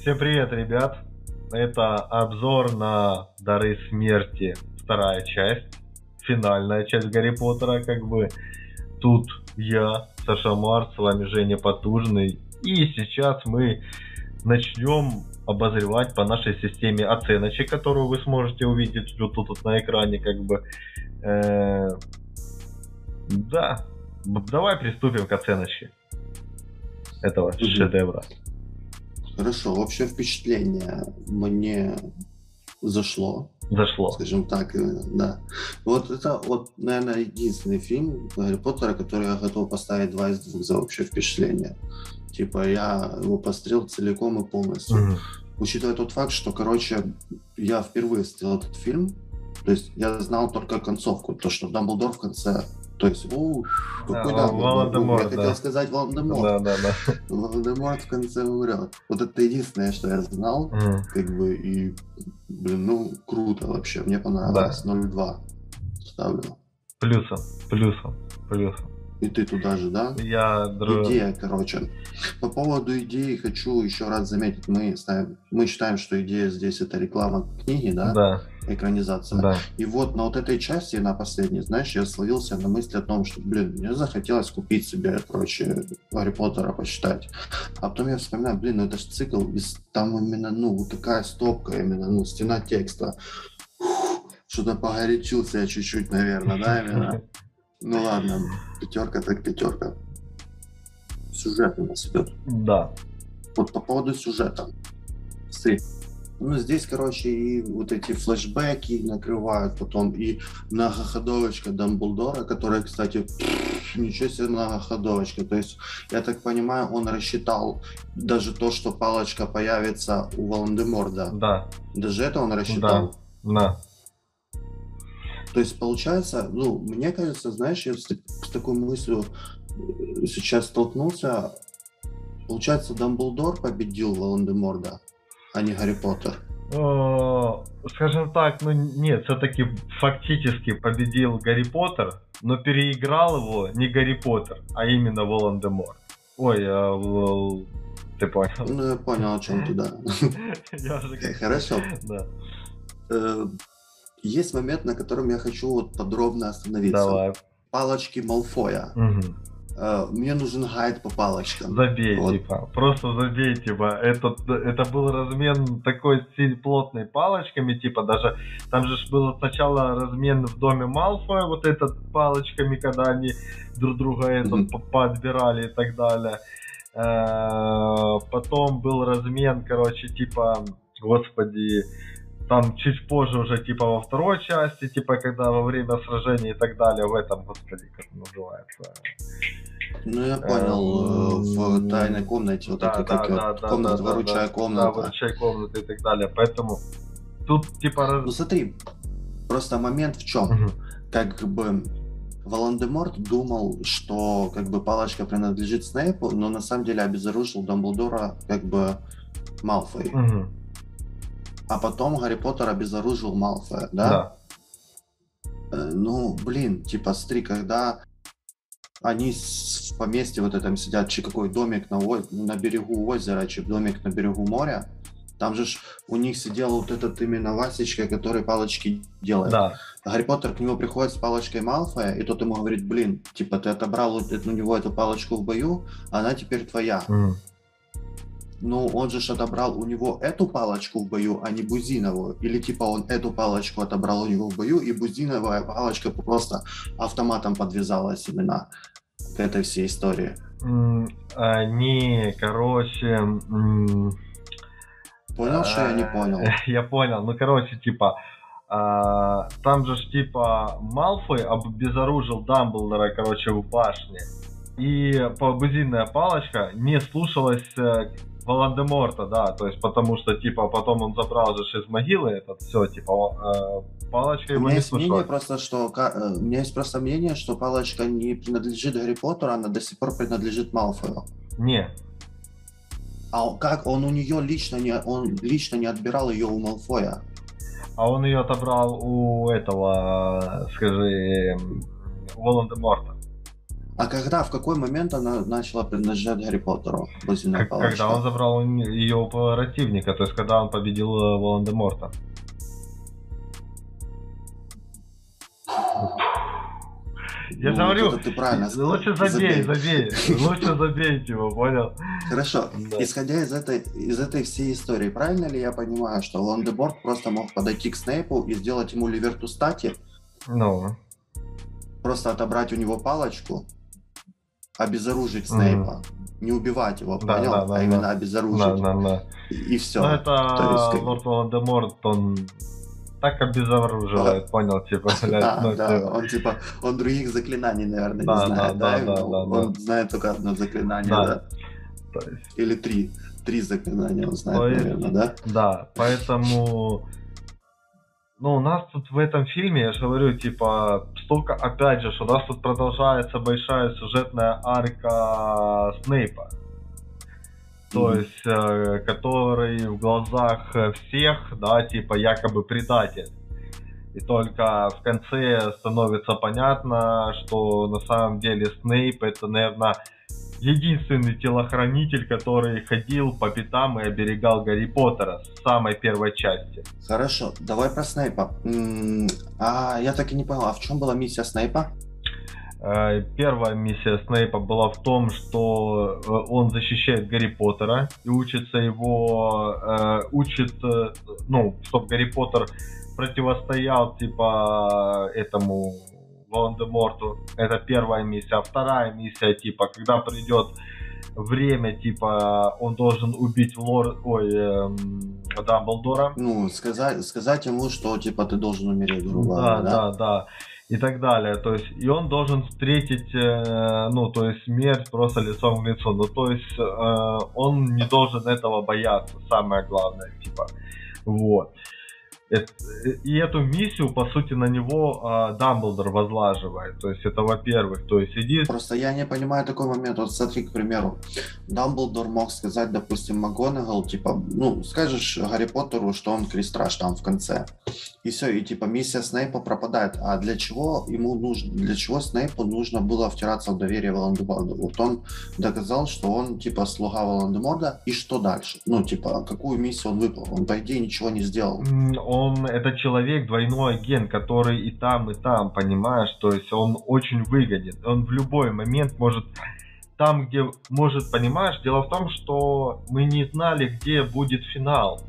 Всем привет, ребят! Это обзор на Дары Смерти, вторая часть, финальная часть Гарри Поттера, как бы. Тут я, Саша Марс, с вами Женя Потужный. И сейчас мы начнем обозревать по нашей системе оценочек, которую вы сможете увидеть вот тут вот на экране, как бы. Э, да, давай приступим к оценочке этого шедевра. Хорошо, общее впечатление мне зашло. Зашло. Скажем так, э, да. Вот это вот, наверное, единственный фильм Гарри Поттера, который я готов поставить два из двух за общее впечатление. Типа я его пострел целиком и полностью. Угу. Учитывая тот факт, что, короче, я впервые смотрел этот фильм, то есть я знал только концовку, то, что Дамблдор в конце то есть, о, какой да, Волан-де-Морт, Я да. хотел сказать Волан-де-Морт. Да, да, да. Волан-де-Морт в конце умрет. Вот это единственное, что я знал, mm. как бы, и, блин, ну, круто вообще. Мне понравилось. Да. 0,2 ставлю. Плюсом, плюсом, плюсом. И ты туда же, да? Я... Идея, короче. По поводу идеи хочу еще раз заметить. Мы, ставим, мы считаем, что идея здесь это реклама книги, да? Да. Экранизация. Да. И вот на вот этой части, на последней, знаешь, я словился на мысли о том, что, блин, мне захотелось купить себе, короче, Гарри Поттера почитать. А потом я вспоминаю, блин, ну это же цикл, там именно, ну, вот такая стопка именно, ну, стена текста. Что-то погорячился я чуть-чуть, наверное, да, именно. Ну ладно, пятерка так пятерка. Сюжет у нас идет. Да. Вот по поводу сюжета. Смотри. Ну, здесь, короче, и вот эти флешбеки накрывают потом, и многоходовочка Дамблдора, которая, кстати, ничего себе многоходовочка. То есть, я так понимаю, он рассчитал даже то, что палочка появится у Волан-де-Морда. Да. Даже это он рассчитал? Да. Да. То есть получается, ну, мне кажется, знаешь, я с, с такой мыслью э, сейчас столкнулся. Получается, Дамблдор победил Волан-де-Морда, а не Гарри Поттер. Скажем так, ну нет, все-таки фактически победил Гарри Поттер, но переиграл его не Гарри Поттер, а именно Волан-де-Морт. Ой, а, ты понял. Ну, я понял, о чем ты, да. Хорошо. Да. Э, есть момент, на котором я хочу подробно остановиться. Давай. Палочки Малфоя. Угу. Мне нужен гайд по палочкам. Забей, вот. типа. Просто забей, типа. Это, это был размен такой плотной палочками, типа даже там же был сначала размен в доме Малфоя, вот этот палочками, когда они друг друга это mm-hmm. подбирали и так далее. Э, потом был размен, короче, типа, господи, там чуть позже уже типа во второй части, типа когда во время сражения и так далее, в этом, господи, как называется. Ну я понял, эм, в тайной комнате, вот да, это да, как да, да, комната, да, выручай да, комната. Да, выручай комната и так далее, поэтому тут типа... Ну смотри, просто момент в чем, угу. как бы Волан-де-Морт думал, что как бы палочка принадлежит Снейпу, но на самом деле обезоружил Дамблдора как бы Малфой. Угу а потом Гарри Поттер обезоружил Малфоя, да? Да. Э, ну, блин, типа, смотри, когда они в поместье вот этом сидят, чи какой домик на, на берегу озера, чи домик на берегу моря, там же у них сидел вот этот именно Васечка, который палочки делает. Да. Гарри Поттер к нему приходит с палочкой Малфоя, и тот ему говорит, блин, типа, ты отобрал у него эту палочку в бою, она теперь твоя. Mm ну он же отобрал у него эту палочку в бою, а не Бузиновую. Или типа он эту палочку отобрал у него в бою, и Бузиновая палочка просто автоматом подвязалась именно к этой всей истории. Они, короче... Понял, что я не понял? Я понял. Ну, короче, типа, а, там же типа Малфой обезоружил Дамблдора, короче, в башне. И бузинная палочка не слушалась э, Волан-де-Морта, да, то есть потому что, типа, потом он забрал же из могилы этот, все, типа, э, палочка его у меня не есть мнение просто, что, э, у меня есть просто мнение, что палочка не принадлежит Гарри Поттеру, она до сих пор принадлежит Малфою. Не. А как он у нее лично не, он лично не отбирал ее у Малфоя? А он ее отобрал у этого, скажи, Волан-де-Морта. А когда, в какой момент она начала принадлежать Гарри Поттеру? Как, когда он забрал ее у противника, то есть когда он победил э, Волан-де-Морта. Я ну, говорю, ты правильно лучше забей, забей, лучше забейте его, понял? Хорошо, да. исходя из этой, из этой всей истории, правильно ли я понимаю, что Лондеборд просто мог подойти к Снейпу и сделать ему Ливерту стати? Ну. Просто отобрать у него палочку, обезоружить Снейпа. Mm. Не убивать его, да, понял? Да, да, а да. именно обезоружить. Да, да, да. И, и все. Ну, это есть, как... Лорд Волан-де-Морт, он так обезоруживает, да. понял, типа, блядь. Да, ну, да, типа... он типа, он других заклинаний, наверное, да, не знает, да, да, да, да, он да. знает только одно заклинание, да. да. То есть... Или три, три заклинания он знает, есть... наверное, да? Да, поэтому... Ну, у нас тут в этом фильме, я же говорю, типа, столько, опять же, что у нас тут продолжается большая сюжетная арка Снейпа то есть э, который в глазах всех, да, типа якобы предатель. И только в конце становится понятно, что на самом деле Снейп это, наверное, единственный телохранитель, который ходил по пятам и оберегал Гарри Поттера с самой первой части. Хорошо, давай про Снейпа. А я так и не понял, а в чем была миссия Снейпа? Э, первая миссия Снейпа была в том, что э, он защищает Гарри Поттера и учится его, э, учит, ну, чтобы Гарри Поттер противостоял, типа, этому Волан-де-Морту. Это первая миссия. А вторая миссия, типа, когда придет время, типа, он должен убить лор... Ой, эм, Дамблдора. Ну, сказать, сказать ему, что, типа, ты должен умереть, грубо да, да, да, да и так далее. То есть, и он должен встретить, э, ну, то есть смерть просто лицом в лицо. Ну, то есть, э, он не должен этого бояться, самое главное, типа. Вот. И эту миссию, по сути, на него э, Дамблдор возлаживает. То есть это, во-первых, то есть иди... Просто я не понимаю такой момент. Вот смотри, к примеру, Дамблдор мог сказать, допустим, МакГонагал, типа, ну, скажешь Гарри Поттеру, что он крестраж там в конце. И все, и типа миссия Снейпа пропадает. А для чего ему нужно, для чего Снейпу нужно было втираться в доверие Волан-де-Морда? Вот он доказал, что он типа слуга Волан-де-Морда, и что дальше? Ну, типа, какую миссию он выполнил? Он, по идее, ничего не сделал. Он он это человек, двойной агент, который и там, и там, понимаешь, то есть он очень выгоден. Он в любой момент может там, где может, понимаешь, дело в том, что мы не знали, где будет финал.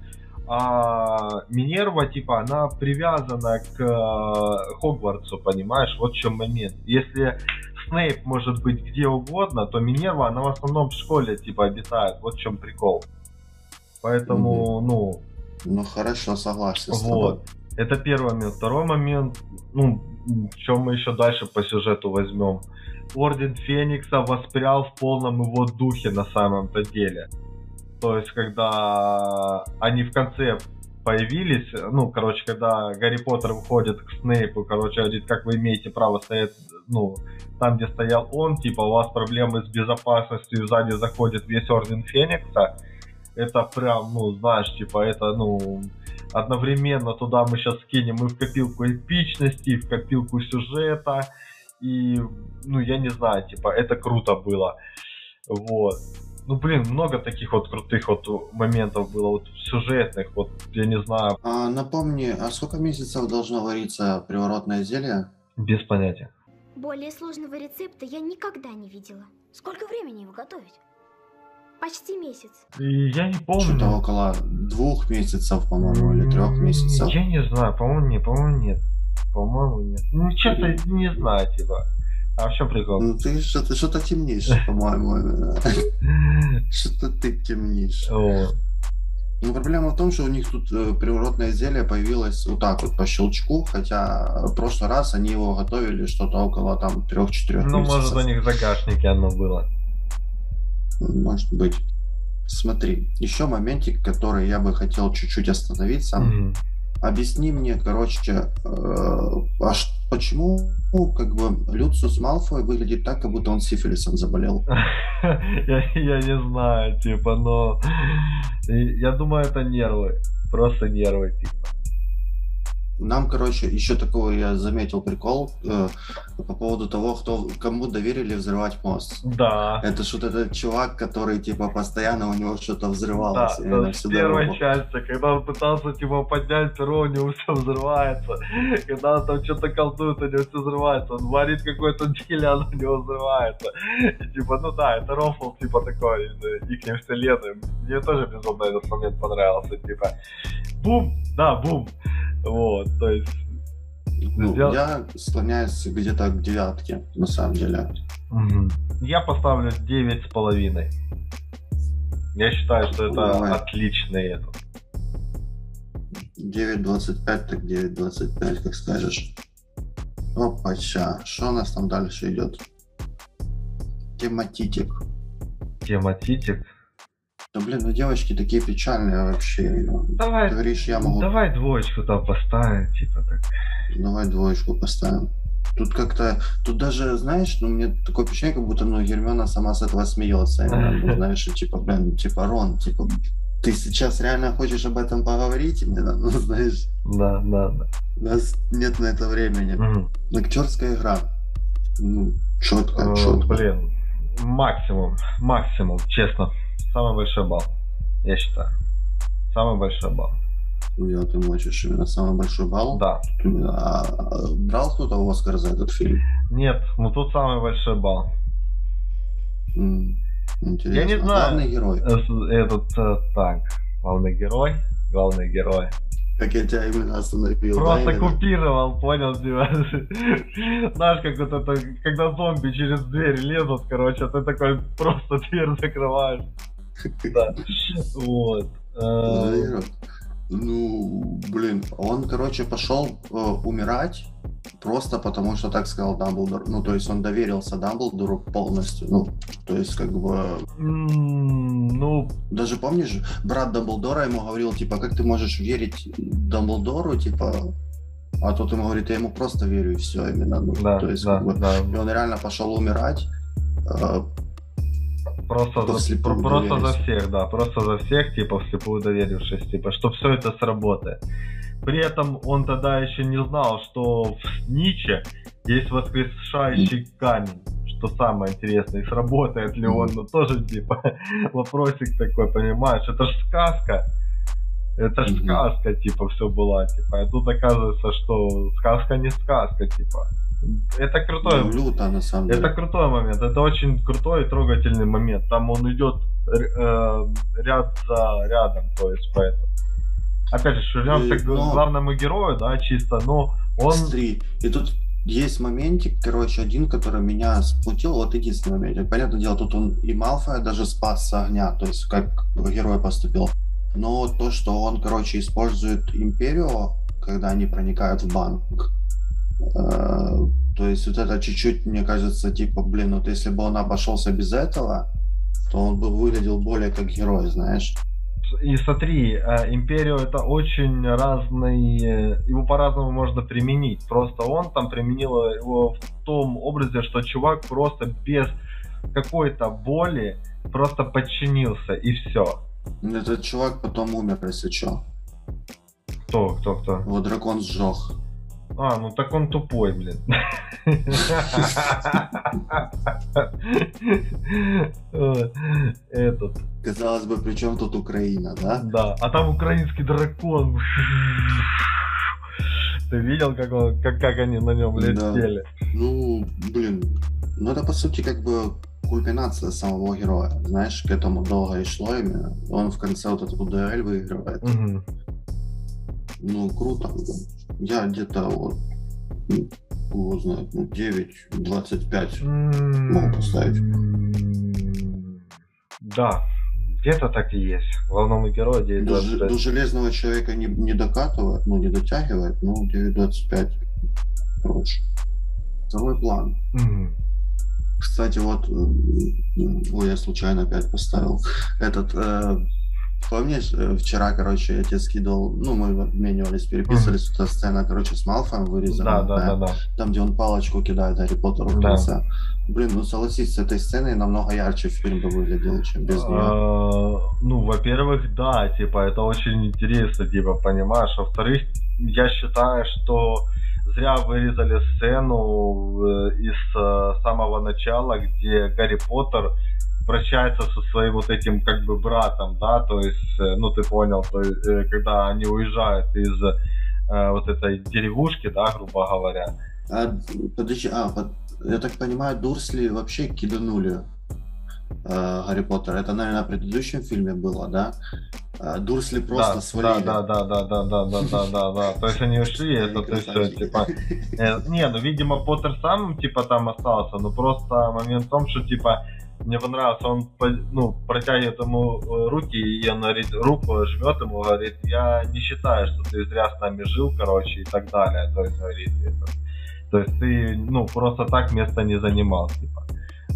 А Минерва, типа, она привязана к э, Хогвартсу, понимаешь, вот в чем момент. Если Снейп может быть где угодно, то Минерва, она в основном в школе, типа, обитает, вот в чем прикол. Поэтому, mm-hmm. ну, ну хорошо, согласен. Вот. Это первый момент. Второй момент, ну, чем мы еще дальше по сюжету возьмем. Орден Феникса воспрял в полном его духе на самом-то деле. То есть, когда они в конце появились, ну, короче, когда Гарри Поттер выходит к Снейпу, короче, говорит, как вы имеете право стоять, ну, там, где стоял он, типа, у вас проблемы с безопасностью, сзади заходит весь Орден Феникса, это прям, ну, знаешь, типа, это, ну, одновременно туда мы сейчас скинем и в копилку эпичности, и в копилку сюжета, и, ну, я не знаю, типа, это круто было, вот. Ну, блин, много таких вот крутых вот моментов было, вот сюжетных, вот, я не знаю. А, напомни, а сколько месяцев должно вариться приворотное зелье? Без понятия. Более сложного рецепта я никогда не видела. Сколько времени его готовить? Почти месяц. Я не помню. Что-то около двух месяцев, по-моему, или трех месяцев. Я не знаю, по-моему, не, по-моему, нет. По-моему, нет. Ну, честно, не знаю, типа. А в чем прикол? Ну, ты что-то что темнишь, по-моему. Что-то ты темнишь. Ну, проблема в том, что у них тут э, приворотное зелье появилось вот так вот по щелчку, хотя в прошлый раз они его готовили что-то около там трех-четырех ну, месяцев. Ну, может, у них в загашнике оно было может быть. Смотри, еще моментик, который я бы хотел чуть-чуть остановиться. Mm-hmm. Объясни мне, короче, э, а почему как бы Люциус Малфой выглядит так, как будто он сифилисом заболел? я не знаю, типа, но я думаю, это нервы, просто нервы, типа. Нам, короче, еще такой я заметил прикол э, по поводу того, кто кому доверили взрывать мост. Да. Это что-то этот чувак, который типа постоянно у него что-то взрывалось. Да, да в первой дорогу. части, когда он пытался типа поднять перо, у него все взрывается. Когда он там что-то колдует, у него все взрывается. Он варит какой-то дихелян, у него взрывается. И, типа, ну да, это рофл типа такой из их вселенной. Мне тоже безумно этот момент понравился. Типа, бум, да, бум. Вот, то есть... Ну, сдел... Я склоняюсь где-то к девятке, на самом деле. Угу. Я поставлю девять с половиной. Я считаю, что это Давай. отличный этот. 9.25, так 9.25, как скажешь. Опача, что у нас там дальше идет? Тематитик. Тематитик? Да блин, ну девочки такие печальные вообще. Давай, Ты говоришь, я могу... давай двоечку там поставим, типа так. Давай двоечку поставим. Тут как-то, тут даже, знаешь, ну мне такое впечатление, как будто, ну, Гермиона сама с этого смеется. Именно, ну, знаешь, типа, блин, типа, Рон, типа, ты сейчас реально хочешь об этом поговорить именно, ну, знаешь. Да, да, да. У нас нет на это времени. Угу. Актерская игра. Ну, четко, четко. Блин, максимум, максимум, честно. Самый большой балл, я считаю. Самый большой балл. Я, ты мочишь именно самый большой балл? Да. А, брал кто-то Оскар за этот фильм? Нет, ну тут самый большой балл. интересно. Я не а знаю. Главный герой? Этот, э, так, главный герой, главный герой. Как я тебя именно остановил. Просто да, купировал, понял, Знаешь, как вот это, когда зомби через дверь лезут, короче, ты такой просто дверь закрываешь. Да. Вот. Ну, блин, он, короче, пошел э, умирать просто потому, что так сказал Дамблдор. Ну, то есть он доверился Дамблдору полностью. Ну, то есть, как бы... ну... Даже помнишь, брат Дамблдора ему говорил, типа, как ты можешь верить Дамблдору, типа... А тот ему говорит, я ему просто верю, и все, именно. Ну, да, то есть, да, как бы, да. И он реально пошел умирать. Э, Просто, за, про, просто за всех, да, просто за всех, типа, вслепую доверившись, типа, что все это сработает. При этом он тогда еще не знал, что в Сниче есть воскрешающий камень, что самое интересное, и сработает ли он, ну тоже, типа, вопросик такой, понимаешь, это ж сказка, это ж сказка, типа, все была, типа, а тут оказывается, что сказка не сказка, типа. Это крутой. Ну, люто, на самом деле. Это крутой момент. Это очень крутой и трогательный момент. Там он идет э, ряд за рядом, то есть поэтому. Опять же, вернемся к но... главному герою, да, чисто, но он. Смотри, и тут есть моментик, короче, один, который меня смутил, вот единственный момент. Понятное дело, тут он и Малфоя даже спас с огня, то есть как герой поступил. Но то, что он, короче, использует Империю, когда они проникают в банк, то есть вот это чуть-чуть, мне кажется, типа, блин, вот если бы он обошелся без этого, то он бы выглядел более как герой, знаешь. И смотри, э, Империю это очень разный, э, его по-разному можно применить. Просто он там применил его в том образе, что чувак просто без какой-то боли просто подчинился и все. Этот чувак потом умер, если что. Кто, кто, кто? Вот дракон сжег. А, ну так он тупой, блин. Этот. Казалось бы, при чем тут Украина, да? Да, а там украинский дракон. Ты видел, как, он, как, как они на нем летели? Да. Ну, блин, ну это по сути как бы кульминация самого героя. Знаешь, к этому долго и шло именно. Он в конце вот эту дуэль выигрывает. Угу. Ну, круто я где-то вот, ну, его знает, ну, 9-25 могу поставить. Да, где-то так и есть. Главному герою 9 до, до железного человека не, не докатывает, ну, не дотягивает, ну, 9-25 короче. Второй план. Mm. Кстати, вот, ой, я случайно опять поставил этот э, Помнишь, э, вчера, короче, я тебе скидывал, ну, мы обменивались, переписывались, mm-hmm. эта сцена, короче, с Малфоем вырезана. Да, да, да, да. Там, где он палочку кидает Гарри Поттеру в конце. Да. Блин, ну согласись, с этой сценой намного ярче фильм бы выглядел, чем без нее. А, ну, во-первых, да, типа, это очень интересно, типа, понимаешь. Во-вторых, я считаю, что зря вырезали сцену э, из э, самого начала, где Гарри Поттер прощается со своим вот этим как бы братом, да, то есть, э, ну ты понял, то есть, э, когда они уезжают из э, вот этой деревушки, да, грубо говоря. А, подожди, а, под, я так понимаю, Дурсли вообще киданули э, Гарри Поттера. Это, наверное, в предыдущем фильме было, да? Э, Дурсли просто да, свалили. Да, да, да, да, да, да, да, да, да. То есть они ушли, это то есть типа. Не, ну видимо Поттер сам типа там остался, но просто момент в том, что типа мне понравился, он ну, протягивает ему э, руки, и он руку жмет ему, говорит, я не считаю, что ты зря с нами жил, короче, и так далее. То есть, говорит, это, то есть ты, ну, просто так место не занимал, типа.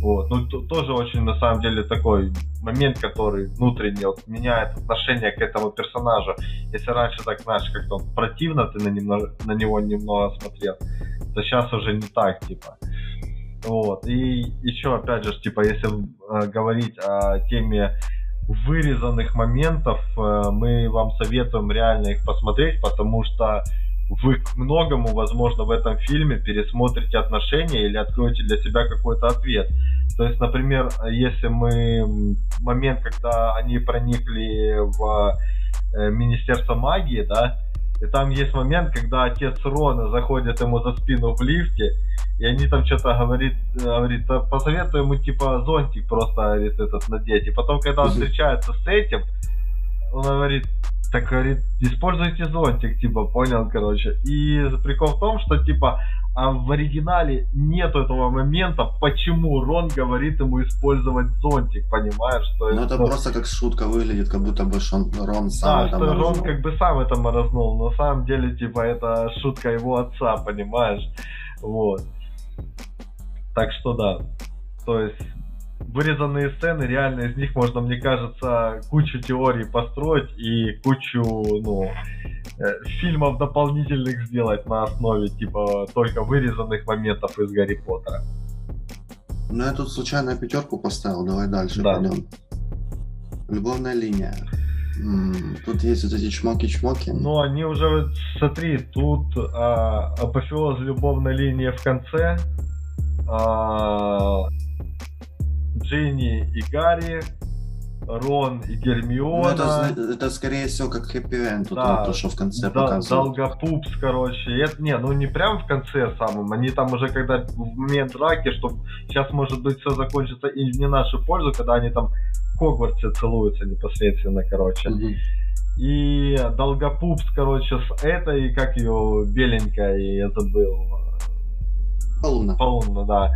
Вот. Ну, то, тоже очень, на самом деле, такой момент, который внутренне вот, меняет отношение к этому персонажу. Если раньше так, знаешь, как-то противно ты на, немного, на него немного смотрел, то сейчас уже не так, типа. Вот. И еще, опять же, типа, если э, говорить о теме вырезанных моментов, э, мы вам советуем реально их посмотреть, потому что вы к многому, возможно, в этом фильме пересмотрите отношения или откроете для себя какой-то ответ. То есть, например, если мы момент, когда они проникли в э, Министерство магии, да, и там есть момент, когда отец Рона заходит ему за спину в лифте, и они там что-то говорит, говорит, посоветуй ему типа зонтик просто говорит, этот надеть. И потом, когда он встречается с этим, он говорит, так говорит, используйте зонтик, типа, понял, короче. И прикол в том, что типа а в оригинале нету этого момента, почему Рон говорит ему использовать зонтик, понимаешь? Что ну это, это просто как шутка выглядит, как будто бы Шон, Рон сам да, это что морознул. Рон как бы сам это морознул, но на самом деле, типа, это шутка его отца, понимаешь? Вот. Так что да. То есть вырезанные сцены, реально из них можно, мне кажется, кучу теорий построить и кучу, ну, э, фильмов дополнительных сделать на основе, типа, только вырезанных моментов из Гарри Поттера. Ну, я тут случайно пятерку поставил, давай дальше да. пойдем. Любовная линия. Тут есть вот эти чмоки-чмоки. Ну, они уже, смотри, тут а, апофеоз любовной линии в конце, а, Джинни и Гарри, Рон и Гермиона. Ну, это, это скорее всего как хэппи-энд, да, то, что в конце да, показывают. Долгопупс, короче. Это, не, ну не прям в конце самом. Они там уже когда в момент драки, что сейчас может быть все закончится и не нашу пользу, когда они там Хогвартсе целуются непосредственно, короче. Угу. И Долгопупс, короче, с этой, как ее, беленькая, я забыл. Полуна. Полуна, да.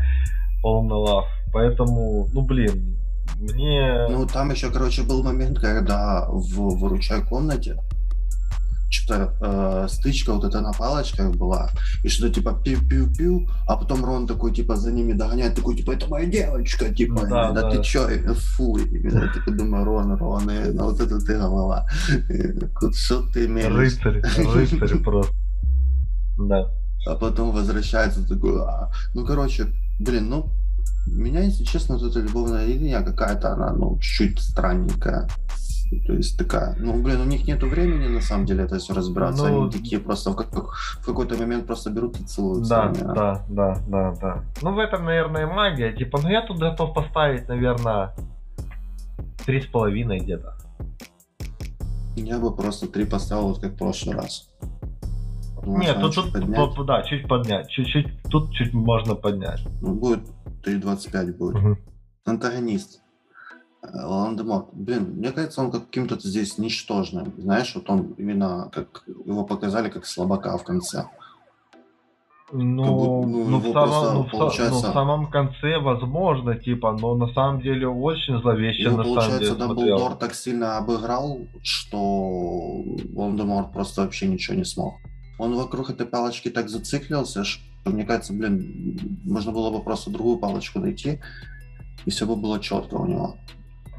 Полуна лав. Поэтому, ну блин, мне... Ну, там еще, короче, был момент, когда в выручай комнате что-то э, стычка вот эта на палочках была, и что-то типа пиу-пиу-пиу, а потом Рон такой, типа, за ними догоняет, такой, типа, это моя девочка, типа, да, да, да. ты чё, фу, я типа думаю, Рон, Рон, и, ну вот это ты голова, что ты имеешь? Рыцарь, рыцарь просто, да. А потом возвращается такой, а, ну, короче, блин, ну, меня, если честно, вот эта любовная линия какая-то, она, ну, чуть-чуть странненькая. То есть такая, ну, блин, у них нету времени, на самом деле, это все разбираться. Ну, Они такие просто в, как, в какой-то момент просто берут и целуются. Да, они, да, да, да, да. Ну, в этом, наверное, магия. Типа, ну, я тут готов поставить, наверное, три с половиной где-то. Я бы просто три поставил, вот как в прошлый раз. Нет, тут, тут, тут, да, чуть поднять. Чуть-чуть, тут чуть можно поднять. Ну, будет 3.25 будет. Угу. Антагонист. Ландеморт. Блин, мне кажется, он каким-то здесь ничтожным. Знаешь, вот он именно как его показали как слабака в конце. Ну, будто, ну, ну, в самом, ну, получается... ну, в самом конце, возможно, типа, но на самом деле очень зловеще, его, на получается, самом деле, Дамблдор так сильно обыграл, что Волдеморт просто вообще ничего не смог. Он вокруг этой палочки так зациклился, что мне кажется, блин, можно было бы просто другую палочку найти, и все бы было четко у него.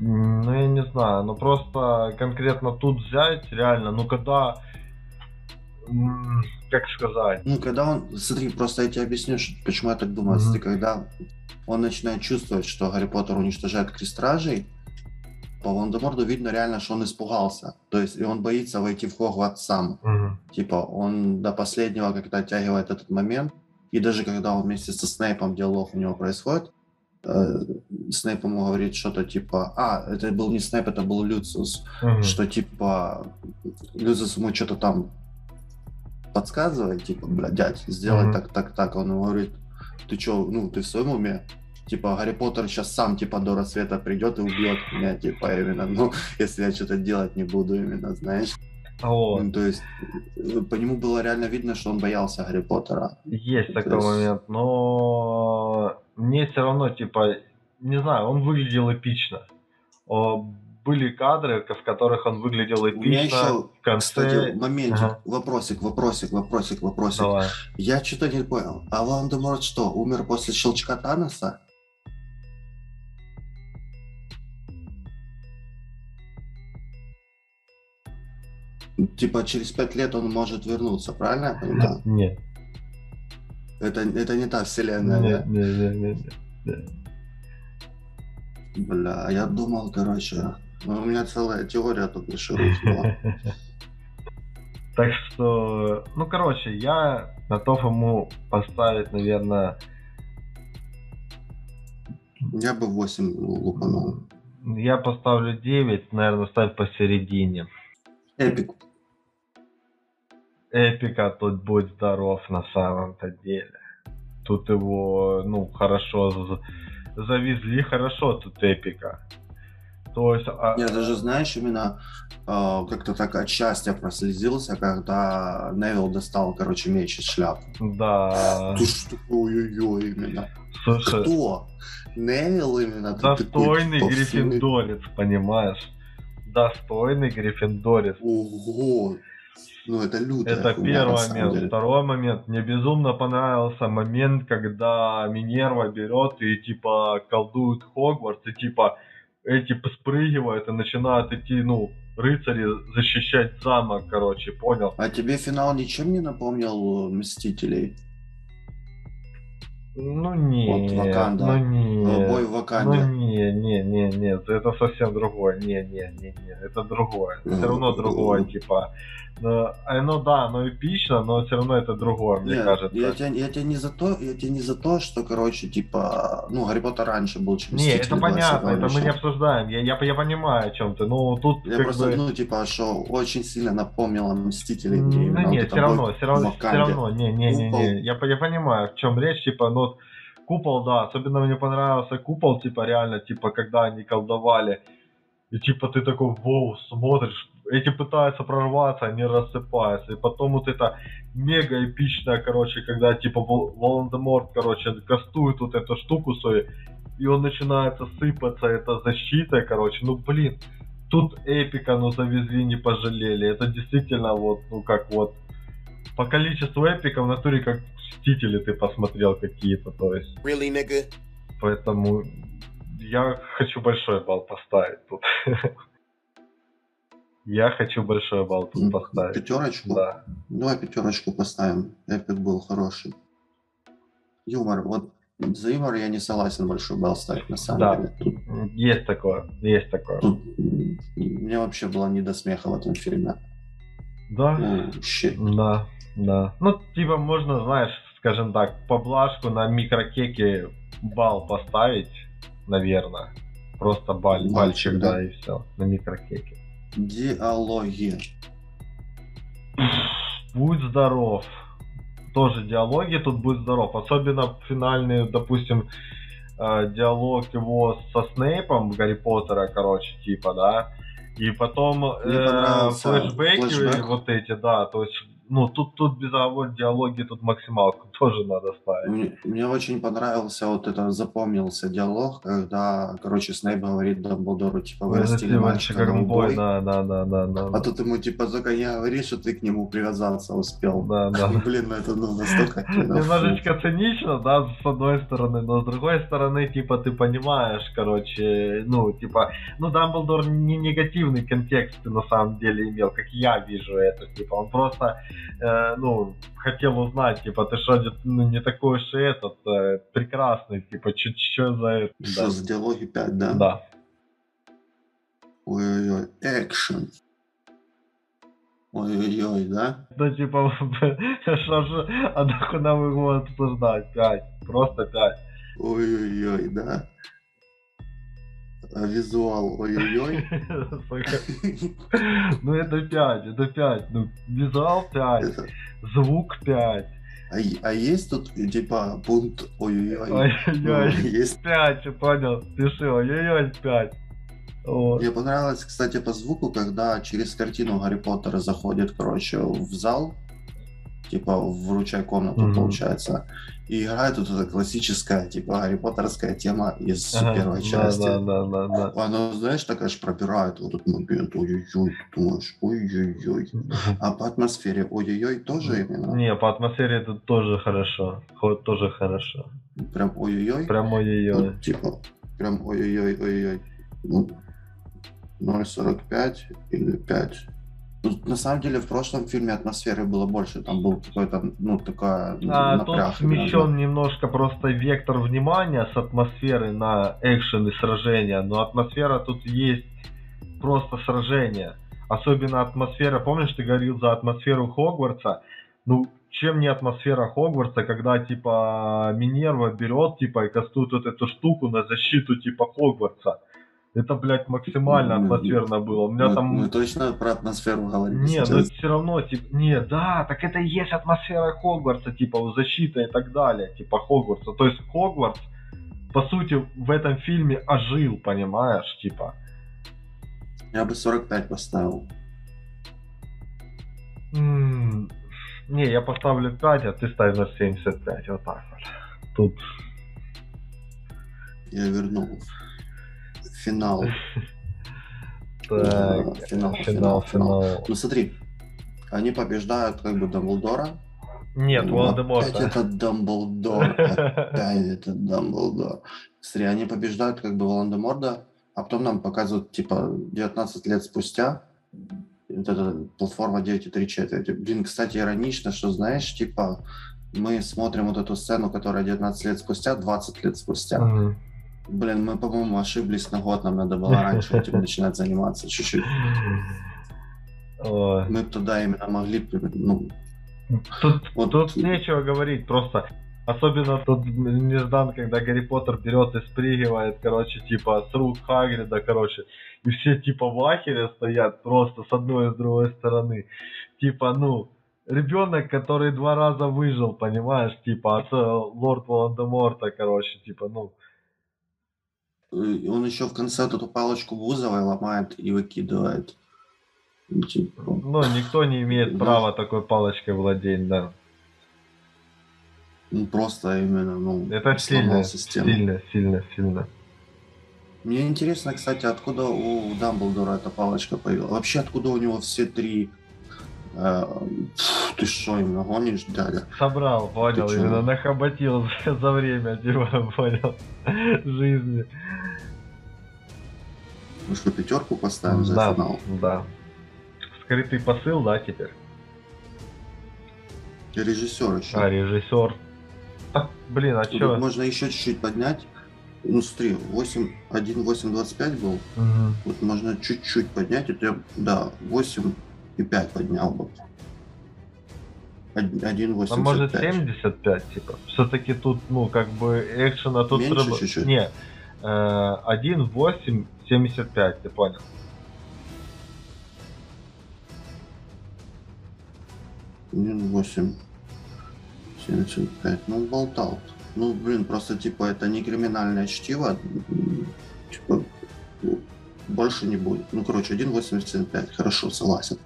Ну, я не знаю, ну просто конкретно тут взять, реально, ну когда как сказать? Ну, когда он, смотри, просто я тебе объясню, почему я так думаю. Mm-hmm. Смотри, когда он начинает чувствовать, что Гарри Поттер уничтожает крестражей, по Волан-де-Морту видно реально, что он испугался. То есть, и он боится войти в Хогвартс сам. Mm-hmm. Типа, он до последнего когда оттягивает этот момент, и даже когда он вместе со Снейпом диалог у него происходит, э, Снейп ему говорит что-то типа, а, это был не Снейп, это был Люциус, mm-hmm. что типа Люциус ему что-то там подсказывает, типа, бля, дядь, сделай mm-hmm. так, так, так. Он ему говорит, ты чё, ну, ты в своем уме? Типа, Гарри Поттер сейчас сам, типа, до рассвета придет и убьет меня, типа, именно, ну, если я что-то делать не буду, именно, знаешь. Вот. Ну, то есть, по нему было реально видно, что он боялся Гарри Поттера. Есть такой есть... момент, но мне все равно, типа, не знаю, он выглядел эпично были кадры, в которых он выглядел эпично. У меня еще, в конце... кстати, моментик, ага. вопросик, вопросик, вопросик, вопросик. Давай. Я что-то не понял. А Волан-де-Морт что, умер после щелчка Таноса? Типа через пять лет он может вернуться, правильно я понимаю? Нет. Это, это не та вселенная, нет, да? Нет, нет, нет, нет. Бля, я думал, короче, ну, у меня целая теория тут ширует. Так что, ну, короче, я готов ему поставить, наверное... Я бы 8 лупанул. Я поставлю 9, наверное, ставь посередине. Эпик. Эпика тут будь здоров на самом-то деле. Тут его, ну, хорошо завезли, хорошо тут эпика. То есть... А... Я даже, знаешь, именно э, как-то так от счастья прослезился, когда Невил достал, короче, меч из шляпы. Да. Ты что? Ой-ой-ой, именно. Слушай, Кто? Невил именно? Достойный такой, гриффиндорец, понимаешь? Достойный гриффиндорец. Ого, ну, это люто. Это первый момент. Деле. Второй момент. Мне безумно понравился момент, когда Минерва берет и типа колдует Хогвартс, и типа эти спрыгивают и начинают идти, ну, рыцари защищать замок, короче, понял? А тебе финал ничем не напомнил Мстителей? Ну не, вот Ваканда. ну не, бой в Ваканде. Ну не, не, не, не, это совсем другое, не, не, не, не, это другое, все равно другое, типа, ну, ну да, оно эпично, но все равно это другое, мне Нет, кажется. Я тебе, я тебе не за то, я тебе не за то, что, короче, типа, ну, Гарри Поттер раньше был, чем Не, это понятно, это мы не обсуждаем, я, я, я понимаю о чем ты, ну, тут Я просто, бы... ну, типа, что очень сильно напомнило Мстителей. Ну, нет, все равно, все равно, все равно, не, не, не, не, я, я понимаю, о чем речь, типа, ну, купол, да, особенно мне понравился купол, типа, реально, типа, когда они колдовали, и типа ты такой, воу, смотришь, эти пытаются прорваться, они рассыпаются. И потом вот это мега эпичное, короче, когда типа Волан-де-Морт, короче, кастует вот эту штуку свою, и он начинается сыпаться, это защита, короче, ну блин, тут эпика, ну завезли, не пожалели. Это действительно вот, ну как вот, по количеству эпиков в натуре как Мстители ты посмотрел какие-то, то есть. Really, nigga? Поэтому я хочу большой балл поставить тут. Я хочу большой балл тут поставить. Пятерочку? Да. Давай пятерочку поставим. Эпик был хороший. Юмор. Вот за юмор я не согласен большой балл ставить на самом да. деле. Тут... Есть такое, есть такое. Тут мне вообще было не до смеха в этом фильме. Да? Ну, щит. Да, да. Ну, типа, можно, знаешь, скажем так, поблажку на микрокеке балл поставить, наверное. Просто баль, бальчик, бальчик да, да, и все, на микрокеке. Диалоги. Будь здоров. Тоже диалоги тут будь здоров. Особенно финальный, допустим, э, диалог его со Снейпом Гарри Поттера, короче, типа, да. И потом э, флешбеки флешбэк. вот эти, да, то есть ну, тут, тут без диалоги, тут максималку тоже надо ставить. Мне, мне очень понравился вот это, запомнился диалог, когда, короче, Снейп говорит Дамблдору, типа, вырастили мальчика голубой. Да, да, да, да, да. А тут ему, типа, только не говори, что ты к нему привязаться успел. Да, да. Блин, ну это ну, настолько... Немножечко цинично, да, с одной стороны, но с другой стороны, типа, ты понимаешь, короче, ну, типа, ну, Дамблдор не негативный контекст на самом деле имел, как я вижу это, типа, он просто, э, ну, хотел узнать, типа, ты что, ну, не такой уж и этот, э, прекрасный, типа, что за это? Что да. за диалоги 5, да? Да. Ой-ой-ой, экшен. Ой-ой-ой, да? Ну, типа, что же, а нахуй нам его обсуждать? 5, просто 5. Ой-ой-ой, да? А визуал, ой-ой-ой. Ну это 5, это 5. Ну, визуал 5, звук 5. А, а есть тут типа пункт ой-ой-ой? Ой-ой-ой, есть 5, понял, пиши, ой-ой-ой, 5. Вот. Мне понравилось, кстати, по звуку, когда через картину Гарри Поттера заходит, короче, в зал, типа вручай комнату, mm-hmm. получается. И играет тут эта классическая, типа, Гарри Поттерская тема из ага, первой части. Да, да, да, да. Она, знаешь, такая же пробирает вот этот момент, ой-ой-ой, думаешь, ой-ой-ой. А по атмосфере ой-ой-ой тоже именно? Не, по атмосфере это тоже хорошо. Тоже хорошо. Прям ой-ой-ой? Прям ой-ой-ой. Вот, типа, прям ой-ой-ой, ой-ой-ой. Ну, 0,45 или 5 ну, на самом деле в прошлом фильме атмосферы было больше, там был какой-то, ну, такая а, напряг. Тут смещен немножко просто вектор внимания с атмосферы на экшен и сражения, но атмосфера тут есть просто сражение. Особенно атмосфера, помнишь, ты говорил за атмосферу Хогвартса? Ну, чем не атмосфера Хогвартса, когда, типа, Минерва берет, типа, и кастует вот эту штуку на защиту, типа, Хогвартса. Это, блядь, максимально атмосферно было. У меня мы, там... Мы точно про атмосферу говорим. Не, ну все равно, типа, не, да, так это и есть атмосфера Хогвартса, типа, защита и так далее, типа, Хогвартса. То есть Хогвартс, по сути, в этом фильме ожил, понимаешь, типа. Я бы 45 поставил. М-м- не, я поставлю 5, а ты ставишь на 75, вот так вот. Тут... Я вернул финал. Так, финал, финал, финал. Ну смотри, они побеждают как бы Дамблдора. Нет, ну, Волан-де-Морта. Опять это Дамблдор, опять это Дамблдор. Смотри, они побеждают как бы Волан-де-Морда, а потом нам показывают, типа, 19 лет спустя, вот эта платформа 9,3 четверти. Блин, кстати, иронично, что, знаешь, типа, мы смотрим вот эту сцену, которая 19 лет спустя, 20 лет спустя. Mm-hmm. Блин, мы, по-моему, ошиблись на год, нам надо было раньше этим начинать заниматься чуть-чуть. Мы туда именно могли, ну... Тут, вот... тут нечего говорить, просто Особенно тут неждан, когда Гарри Поттер берет и спрыгивает, короче, типа, с рук Хагрида, короче, и все типа в ахере стоят просто с одной и с другой стороны. Типа, ну, ребенок, который два раза выжил, понимаешь, типа, от лорд Волан-де-Морта, короче, типа, ну, он еще в конце эту палочку Бузовой ломает и выкидывает. Ну, типа. ну никто не имеет да. права такой палочкой владеть, да. Ну, просто именно, ну, Это сильно, сильно, сильно, сильно. Мне интересно, кстати, откуда у Дамблдора эта палочка появилась. Вообще, откуда у него все три ты что, именно гонишь, дядя? Собрал, понял, именно нахоботил за время, типа, понял, жизни. Ну что, пятерку поставим за да, финал? Да. Скрытый посыл, да, теперь? И режиссер еще. А, режиссер. А, блин, а что? Можно еще чуть-чуть поднять. Ну, смотри, 8, 1, 8, 25 был. Угу. Вот можно чуть-чуть поднять. Это, да, 8 и 5 поднял бы. 1,85. А может 75, типа. Все-таки тут, ну, как бы, экшена тут... Меньше рыб... чуть-чуть? Не, 1,8, 75, ты понял? Один восемь семьдесят пять. Ну, болтал. Ну, блин, просто, типа, это не криминальное чтиво. Типа, больше не будет. Ну, короче, 1,85. Хорошо, согласен.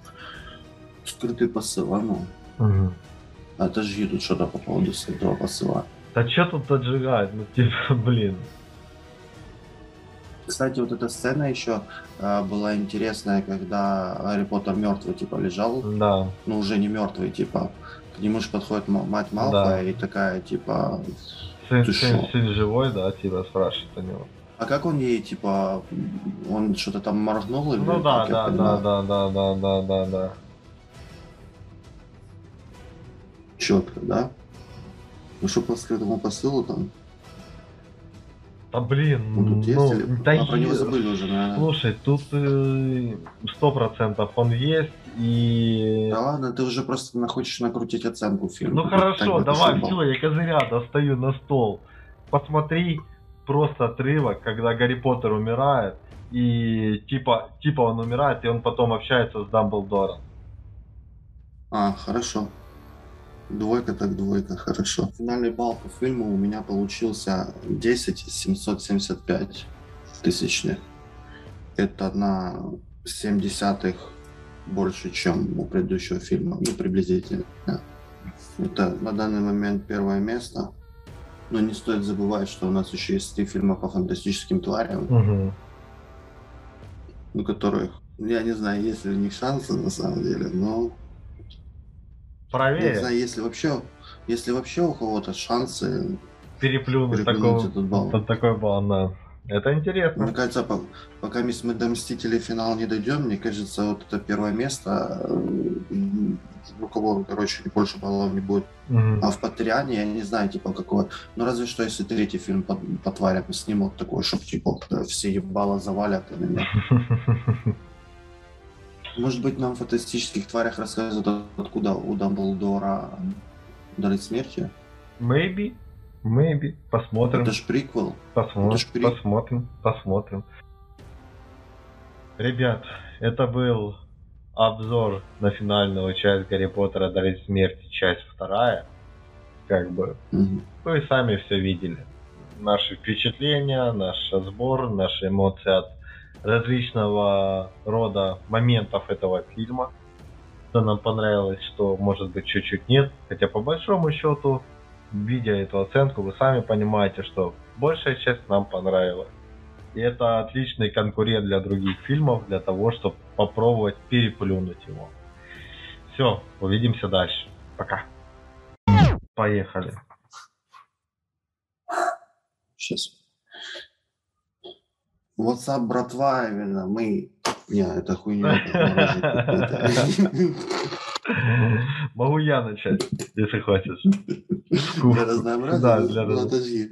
Скрытый посыл, а ну. Угу. Отожги тут что-то по поводу этого посыла. Да что тут отжигать? Ну, типа, блин. Кстати, вот эта сцена еще э, была интересная, когда Гарри Поттер мертвый, типа, лежал. Да. Ну, уже не мертвый, типа. К нему же подходит мать Малфоя да. и такая, типа... Сын, сын, сын живой, да, типа, спрашивает у него. А как он ей, типа, он что-то там моргнул или Ну да, да, да, да, да, да, да, да, да. Четко, да? Ну что по скрытому посылу там? А блин, ну, тут ну, есть, да а, про него забыли уже, наверное. Слушай, тут э, сто процентов он есть и. Да ладно, ты уже просто хочешь накрутить оценку фильма. Ну хорошо, давай, все, я козыря достаю на стол. Посмотри просто отрывок, когда Гарри Поттер умирает, и типа, типа он умирает, и он потом общается с Дамблдором. А, хорошо. Двойка так двойка, хорошо. Финальный балл по фильму у меня получился 10 775 тысячных. Это на 7 десятых больше, чем у предыдущего фильма, ну, приблизительно. Это на данный момент первое место. Но не стоит забывать, что у нас еще есть три фильма по фантастическим тварям, угу. у которых, я не знаю, есть ли у них шансы на самом деле, но правее. Не знаю, если вообще, если вообще у кого-то шансы переплюнуть, переплюнуть такого, этот балл. Такой балл, да. Это интересно. Мне кажется, пока мы до Мстителей финал не дойдем, мне кажется, вот это первое место, э, у кого, короче, больше баллов не будет. Угу. А в Патриане, я не знаю, типа, какого. Ну, разве что, если третий фильм по, по тварям снимут такой, чтобы, типа, все ебало завалят. Может быть, нам в фантастических тварях рассказывают, откуда у Дамблдора дары смерти? Maybe. Maybe. Посмотрим. Это ж приквел. Посмотрим. Это ж при... Посмотрим. Посмотрим. Ребят, это был обзор на финальную часть Гарри Поттера Дары смерти, часть вторая. Как бы. Mm-hmm. Вы сами все видели. Наши впечатления, наш сбор, наши эмоции от различного рода моментов этого фильма. Что нам понравилось, что может быть чуть-чуть нет. Хотя по большому счету, видя эту оценку, вы сами понимаете, что большая часть нам понравилась. И это отличный конкурент для других фильмов, для того, чтобы попробовать переплюнуть его. Все, увидимся дальше. Пока. Поехали. Сейчас. WhatsApp, братва, именно мы... Не, это хуйня. Могу я начать, если хочешь. Да, для разнообразия.